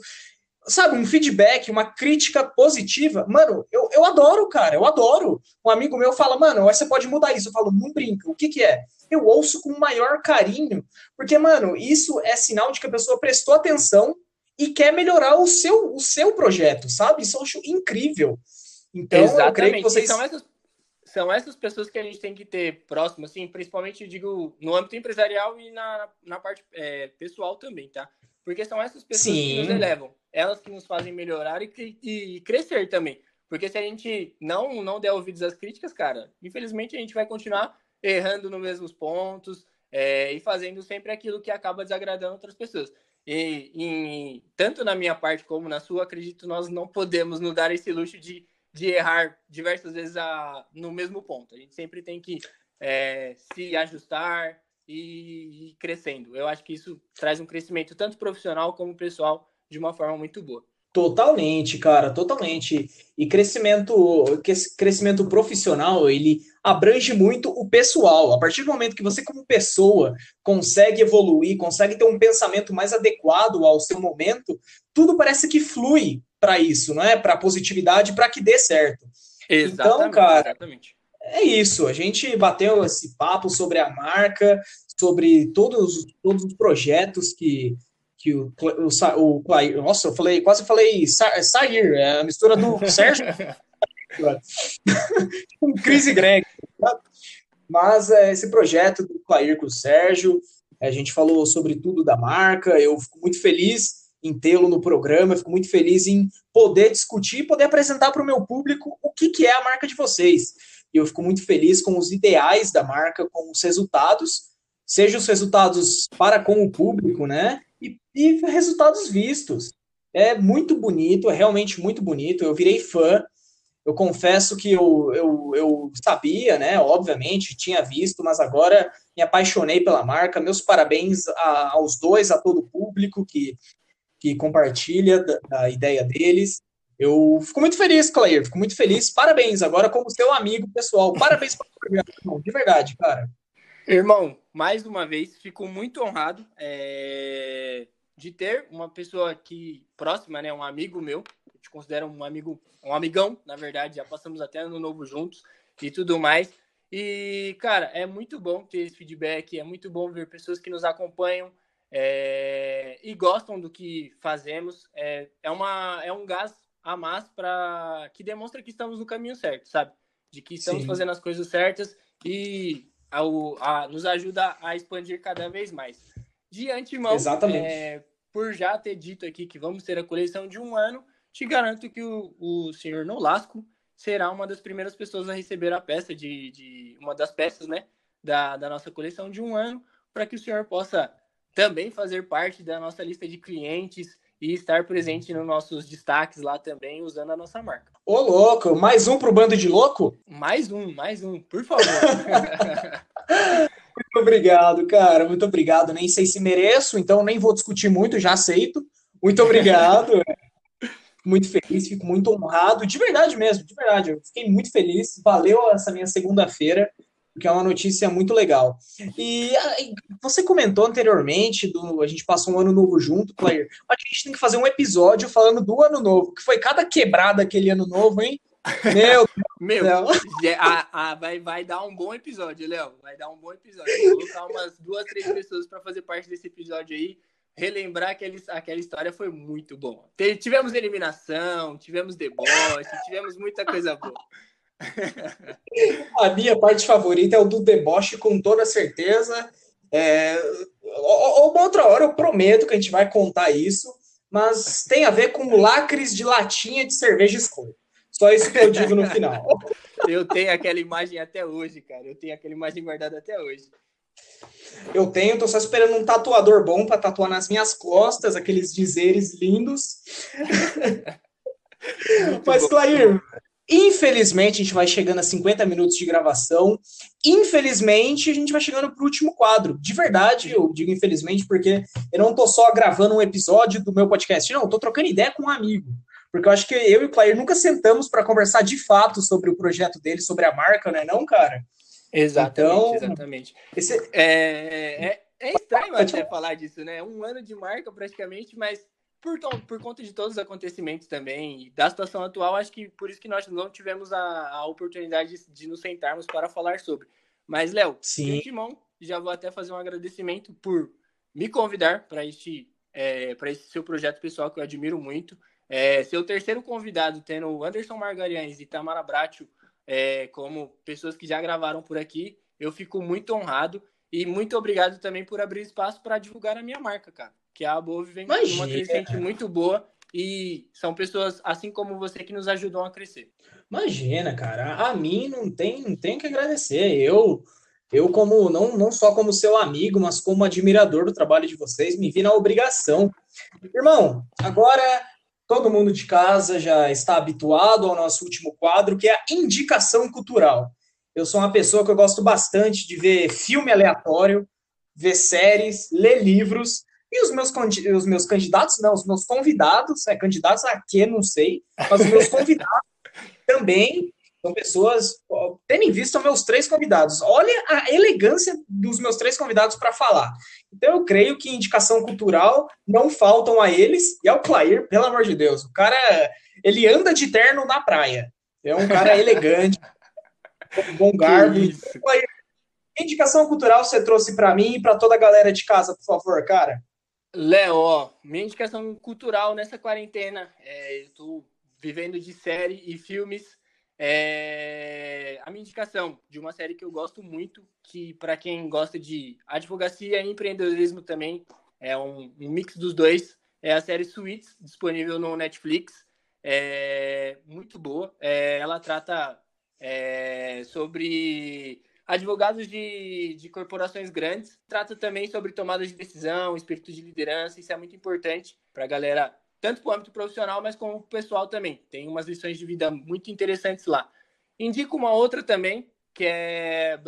sabe, um feedback, uma crítica positiva, mano, eu, eu adoro, cara, eu adoro. Um amigo meu fala, mano, você pode mudar isso. Eu falo, não brinca, o que que é? Eu ouço com o maior carinho, porque, mano, isso é sinal de que a pessoa prestou atenção e quer melhorar o seu, o seu projeto, sabe? Isso eu acho incrível. Então, Exatamente. eu creio que vocês... São essas, são essas pessoas que a gente tem que ter próximo, assim, principalmente, digo, no âmbito empresarial e na, na parte é, pessoal também, tá? Porque são essas pessoas Sim. que nos elevam elas que nos fazem melhorar e, e, crescer também. Porque se a gente não, não der ouvidos às críticas, cara, infelizmente a gente vai continuar errando nos mesmos pontos é, e fazendo sempre aquilo que acaba desagradando outras pessoas. E, e, tanto na minha parte como na sua, acredito nós não podemos nos dar esse luxo de, de errar diversas vezes a, no mesmo ponto. A gente sempre tem que é, se ajustar e ir crescendo. Eu acho que isso traz um crescimento tanto profissional como pessoal de uma forma muito boa. Totalmente, cara, totalmente. E crescimento, crescimento profissional, ele abrange muito o pessoal. A partir do momento que você, como pessoa, consegue evoluir, consegue ter um pensamento mais adequado ao seu momento, tudo parece que flui para isso, não é? Para positividade, para que dê certo. Exatamente, então, cara, exatamente. é isso. A gente bateu esse papo sobre a marca, sobre todos, todos os projetos que que o, o, o Clair, nossa, eu falei, quase falei Sair, é a mistura do Sérgio com Chris e Greg. Mas é, esse projeto do Clair com o Sérgio, a gente falou sobre tudo da marca, eu fico muito feliz em tê-lo no programa, eu fico muito feliz em poder discutir e poder apresentar para o meu público o que, que é a marca de vocês. E eu fico muito feliz com os ideais da marca, com os resultados, seja os resultados para com o público, né? e, e resultados vistos. É muito bonito, é realmente muito bonito. Eu virei fã. Eu confesso que eu, eu, eu sabia, né? Obviamente, tinha visto, mas agora me apaixonei pela marca. Meus parabéns a, aos dois, a todo o público que, que compartilha da, ideia deles. Eu fico muito feliz, Claire, fico muito feliz. Parabéns agora como seu amigo pessoal. Parabéns pelo de verdade, cara. Irmão, mais uma vez, fico muito honrado é, de ter uma pessoa que próxima, né, um amigo meu, eu te considero um amigo, um amigão, na verdade, já passamos até ano novo juntos e tudo mais. E, cara, é muito bom ter esse feedback, é muito bom ver pessoas que nos acompanham é, e gostam do que fazemos. É, é, uma, é um gás a mais para que demonstra que estamos no caminho certo, sabe? De que estamos Sim. fazendo as coisas certas e ao, a, nos ajuda a expandir cada vez mais. De antemão, é, por já ter dito aqui que vamos ter a coleção de um ano, te garanto que o, o senhor Nolasco será uma das primeiras pessoas a receber a peça de, de uma das peças, né, da, da nossa coleção de um ano, para que o senhor possa também fazer parte da nossa lista de clientes e estar presente nos nossos destaques lá também, usando a nossa marca. Ô, louco! Mais um pro bando de louco? Mais um, mais um, por favor. muito obrigado, cara. Muito obrigado. Nem sei se mereço, então nem vou discutir muito, já aceito. Muito obrigado. muito feliz, fico muito honrado, de verdade mesmo, de verdade. Eu fiquei muito feliz. Valeu essa minha segunda-feira porque é uma notícia muito legal. E você comentou anteriormente, do, a gente passou um ano novo junto, Player. A gente tem que fazer um episódio falando do ano novo, que foi cada quebrada aquele ano novo, hein? Meu, meu, a, a, vai, vai dar um bom episódio, Léo. Vai dar um bom episódio. Vou colocar umas duas, três pessoas para fazer parte desse episódio aí. Relembrar aquele, aquela história foi muito bom. Tivemos eliminação, tivemos deboche, tivemos muita coisa boa. A minha parte favorita é o do deboche, com toda certeza. É, uma outra hora eu prometo que a gente vai contar isso, mas tem a ver com lacres de latinha de cerveja escura. Só isso que eu digo no final. Eu tenho aquela imagem até hoje, cara. Eu tenho aquela imagem guardada até hoje. Eu tenho, tô só esperando um tatuador bom para tatuar nas minhas costas aqueles dizeres lindos. Mas, Clair, Infelizmente, a gente vai chegando a 50 minutos de gravação. Infelizmente, a gente vai chegando para o último quadro. De verdade, eu digo infelizmente, porque eu não estou só gravando um episódio do meu podcast, não, estou trocando ideia com um amigo. Porque eu acho que eu e o Claire nunca sentamos para conversar de fato sobre o projeto dele, sobre a marca, né, não, cara? Exatamente, então, exatamente. Esse... É, é, é estranho até falar disso, né? Um ano de marca praticamente, mas por, por conta de todos os acontecimentos também e da situação atual, acho que por isso que nós não tivemos a, a oportunidade de, de, nos sentarmos para falar sobre. Mas, Léo, de antemão, já vou até fazer um agradecimento por me convidar para este, é, para esse seu projeto pessoal que eu admiro muito. É, seu terceiro convidado, tendo Anderson Margarians e Tamara Bracho é, como pessoas que já gravaram por aqui, eu fico muito honrado e muito obrigado também por abrir espaço para divulgar a minha marca, cara que a Above vem Imagina. uma crescente muito boa e são pessoas assim como você que nos ajudam a crescer. Imagina, cara, a mim não tem, não tem que agradecer. Eu eu como não, não só como seu amigo, mas como admirador do trabalho de vocês, me vi na obrigação. Irmão, agora todo mundo de casa já está habituado ao nosso último quadro, que é a indicação cultural. Eu sou uma pessoa que eu gosto bastante de ver filme aleatório, ver séries, ler livros, e os meus, os meus candidatos, não, os meus convidados, é, candidatos a quê, não sei, mas os meus convidados também são pessoas, tendo em vista meus três convidados. Olha a elegância dos meus três convidados para falar. Então eu creio que indicação cultural não faltam a eles, e ao Clair, pelo amor de Deus, o cara, ele anda de terno na praia. É um cara elegante, com bom garbo. Clair, indicação cultural você trouxe para mim e para toda a galera de casa, por favor, cara? Léo, minha indicação cultural nessa quarentena, é, eu tô vivendo de série e filmes. É, a minha indicação de uma série que eu gosto muito, que para quem gosta de advocacia e empreendedorismo também, é um, um, mix dos dois, é a série Suits, disponível no Netflix. É muito boa. É, ela trata é, sobre advogados de, de corporações grandes. Trata também sobre tomada de decisão, espírito de liderança. Isso é muito importante para a galera, tanto para o âmbito profissional, mas como o pessoal também. Tem umas lições de vida muito interessantes lá. Indico uma outra também, que é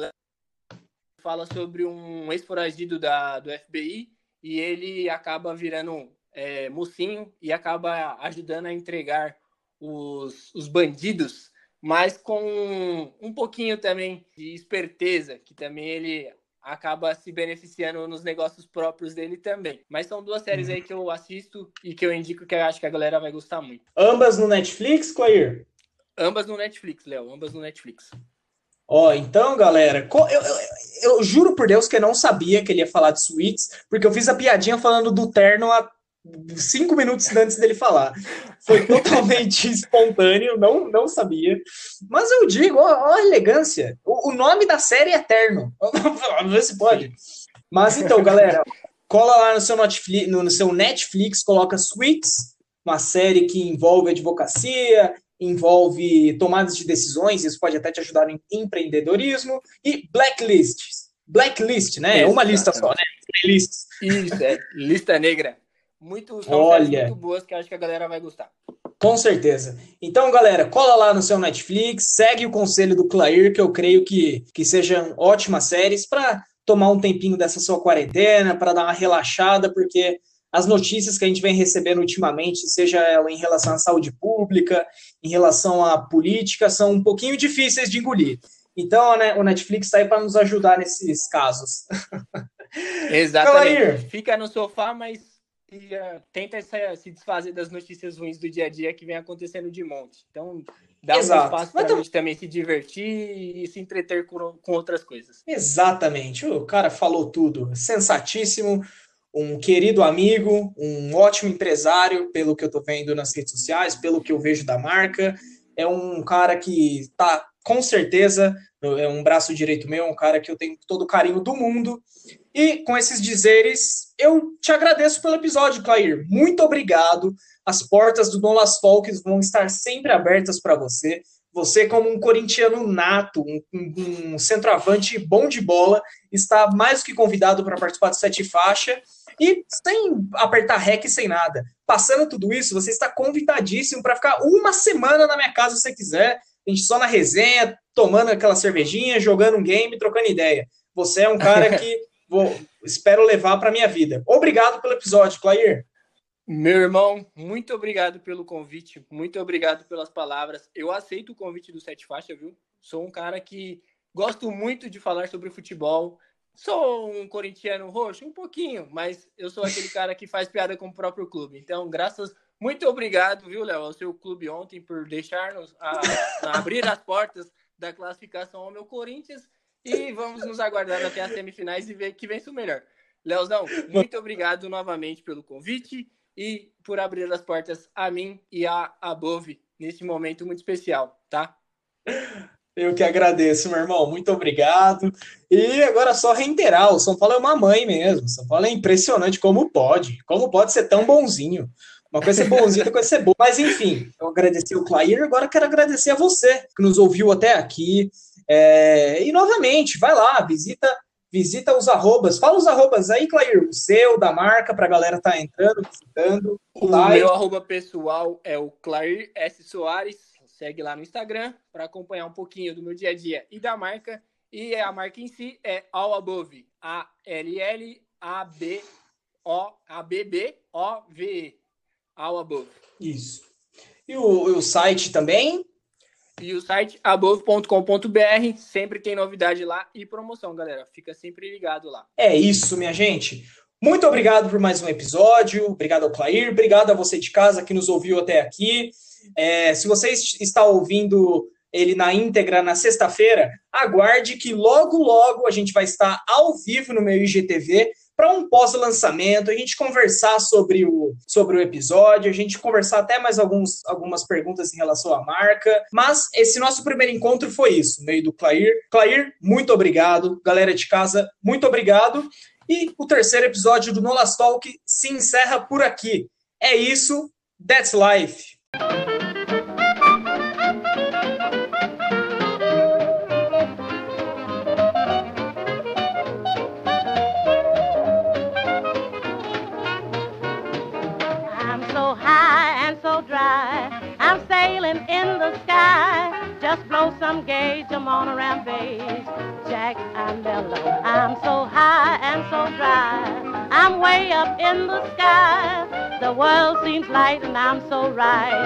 fala sobre um ex-foragido do FBI e ele acaba virando é, mocinho e acaba ajudando a entregar os, os bandidos mas com um pouquinho também de esperteza, que também ele acaba se beneficiando nos negócios próprios dele também. Mas são duas séries aí que eu assisto e que eu indico que eu acho que a galera vai gostar muito. Ambas no Netflix, Clair? Ambas no Netflix, Léo. Ambas no Netflix. Ó, oh, então, galera, eu, eu, eu, juro por Deus que eu não sabia que ele ia falar de suítes, porque eu fiz a piadinha falando do terno há cinco minutos antes dele falar. Foi totalmente espontâneo, não, não sabia. Mas eu digo, ó, ó a elegância. O, o, nome da série é Eterno. Vamos ver se pode. Mas então, galera, cola lá no seu Netflix, no, no seu Netflix coloca Suits, uma série que envolve advocacia, envolve tomadas de decisões, isso pode até te ajudar em empreendedorismo, e Blacklist. Blacklist, né? É uma lista só, né? Playlists. Isso, é. Lista negra. Muito, são Olha. muito boas que acho que a galera vai gostar. Com certeza. Então, galera, cola lá no seu Netflix, segue o conselho do Clair, que eu creio que, que sejam ótimas séries para tomar um tempinho dessa sua quarentena, para dar uma relaxada, porque as notícias que a gente vem recebendo ultimamente, seja ela em relação à saúde pública, em relação à política, são um pouquinho difíceis de engolir. Então, né, o Netflix está aí para nos ajudar nesses casos. Exatamente. Fica no sofá, mas tenta se desfazer das notícias ruins do dia a dia que vem acontecendo de monte. Então, dá Exato. um espaço para a gente também se divertir e se entreter com, com outras coisas. Exatamente. O cara falou tudo. Sensatíssimo. Um querido amigo, um ótimo empresário, pelo que eu estou vendo nas redes sociais, pelo que eu vejo da marca. É um cara que está, com certeza, é um braço direito meu, um cara que eu tenho todo o carinho do mundo. E com esses dizeres, eu te agradeço pelo episódio, Clair. Muito obrigado. As portas do Don Las Folks vão estar sempre abertas para você. Você, como um corintiano nato, um, um, um, centroavante bom de bola, está mais do que convidado para participar do Sete Faixa. E sem apertar rec, sem nada. Passando tudo isso, você está convidadíssimo para ficar uma semana na minha casa se você quiser. A gente só na resenha, tomando aquela cervejinha, jogando um game, trocando ideia. Você é um cara que vou, espero levar para minha vida. Obrigado pelo episódio, Clair. Meu irmão, muito obrigado pelo convite, muito obrigado pelas palavras. Eu aceito o convite do Sete Faixa, viu? Sou um cara que gosto muito de falar sobre futebol. Sou um corintiano roxo, um pouquinho, mas eu sou aquele cara que faz piada com o próprio clube. Então, graças, muito obrigado, viu, Léo, ao seu clube ontem por deixar-nos abrir as portas da classificação ao meu Corinthians e vamos nos aguardar até as semifinais e ver que vence o melhor. Leozão, muito obrigado novamente pelo convite e por abrir as portas a mim e a Above neste momento muito especial, tá? Eu que agradeço, meu irmão. Muito obrigado. E agora só reiterar, o São Paulo é uma mãe mesmo. São Paulo é impressionante como pode. Como pode ser tão bonzinho. Uma coisa é bonzinha, outra coisa é ser boa. Mas enfim, eu agradecer o Clair, agora quero agradecer a você que nos ouviu até aqui. É, e novamente, vai lá, visita visita os arrobas. Fala os arrobas aí, Clair, o seu, da marca, para a galera tá entrando, visitando. O meu arroba pessoal é o Clair S. Soares. Segue lá no Instagram para acompanhar um pouquinho do meu dia a dia e da marca. E a marca em si é All Above. A-L-L-A-B-O-A-B-B-O-V-E. All Above. Isso. E o, o site também? E o site above.com.br sempre tem novidade lá e promoção, galera. Fica sempre ligado lá. É isso, minha gente. Muito obrigado por mais um episódio. Obrigado ao Clair. Obrigado a você de casa que nos ouviu até aqui. É, se você está ouvindo ele na íntegra na sexta-feira, aguarde que logo, logo a gente vai estar ao vivo no meu IGTV para um pós-lançamento, a gente conversar sobre o, sobre o episódio, a gente conversar até mais alguns, algumas perguntas em relação à marca. Mas esse nosso primeiro encontro foi isso, meio do Clair. Clair, muito obrigado. Galera de casa, muito obrigado. E o terceiro episódio do Nolas Talk se encerra por aqui. É isso, that's life. Just blow some gauge, I'm on a rampage. Jack, I'm mellow. I'm so high and so dry. I'm way up in the sky. The world seems light and I'm so right.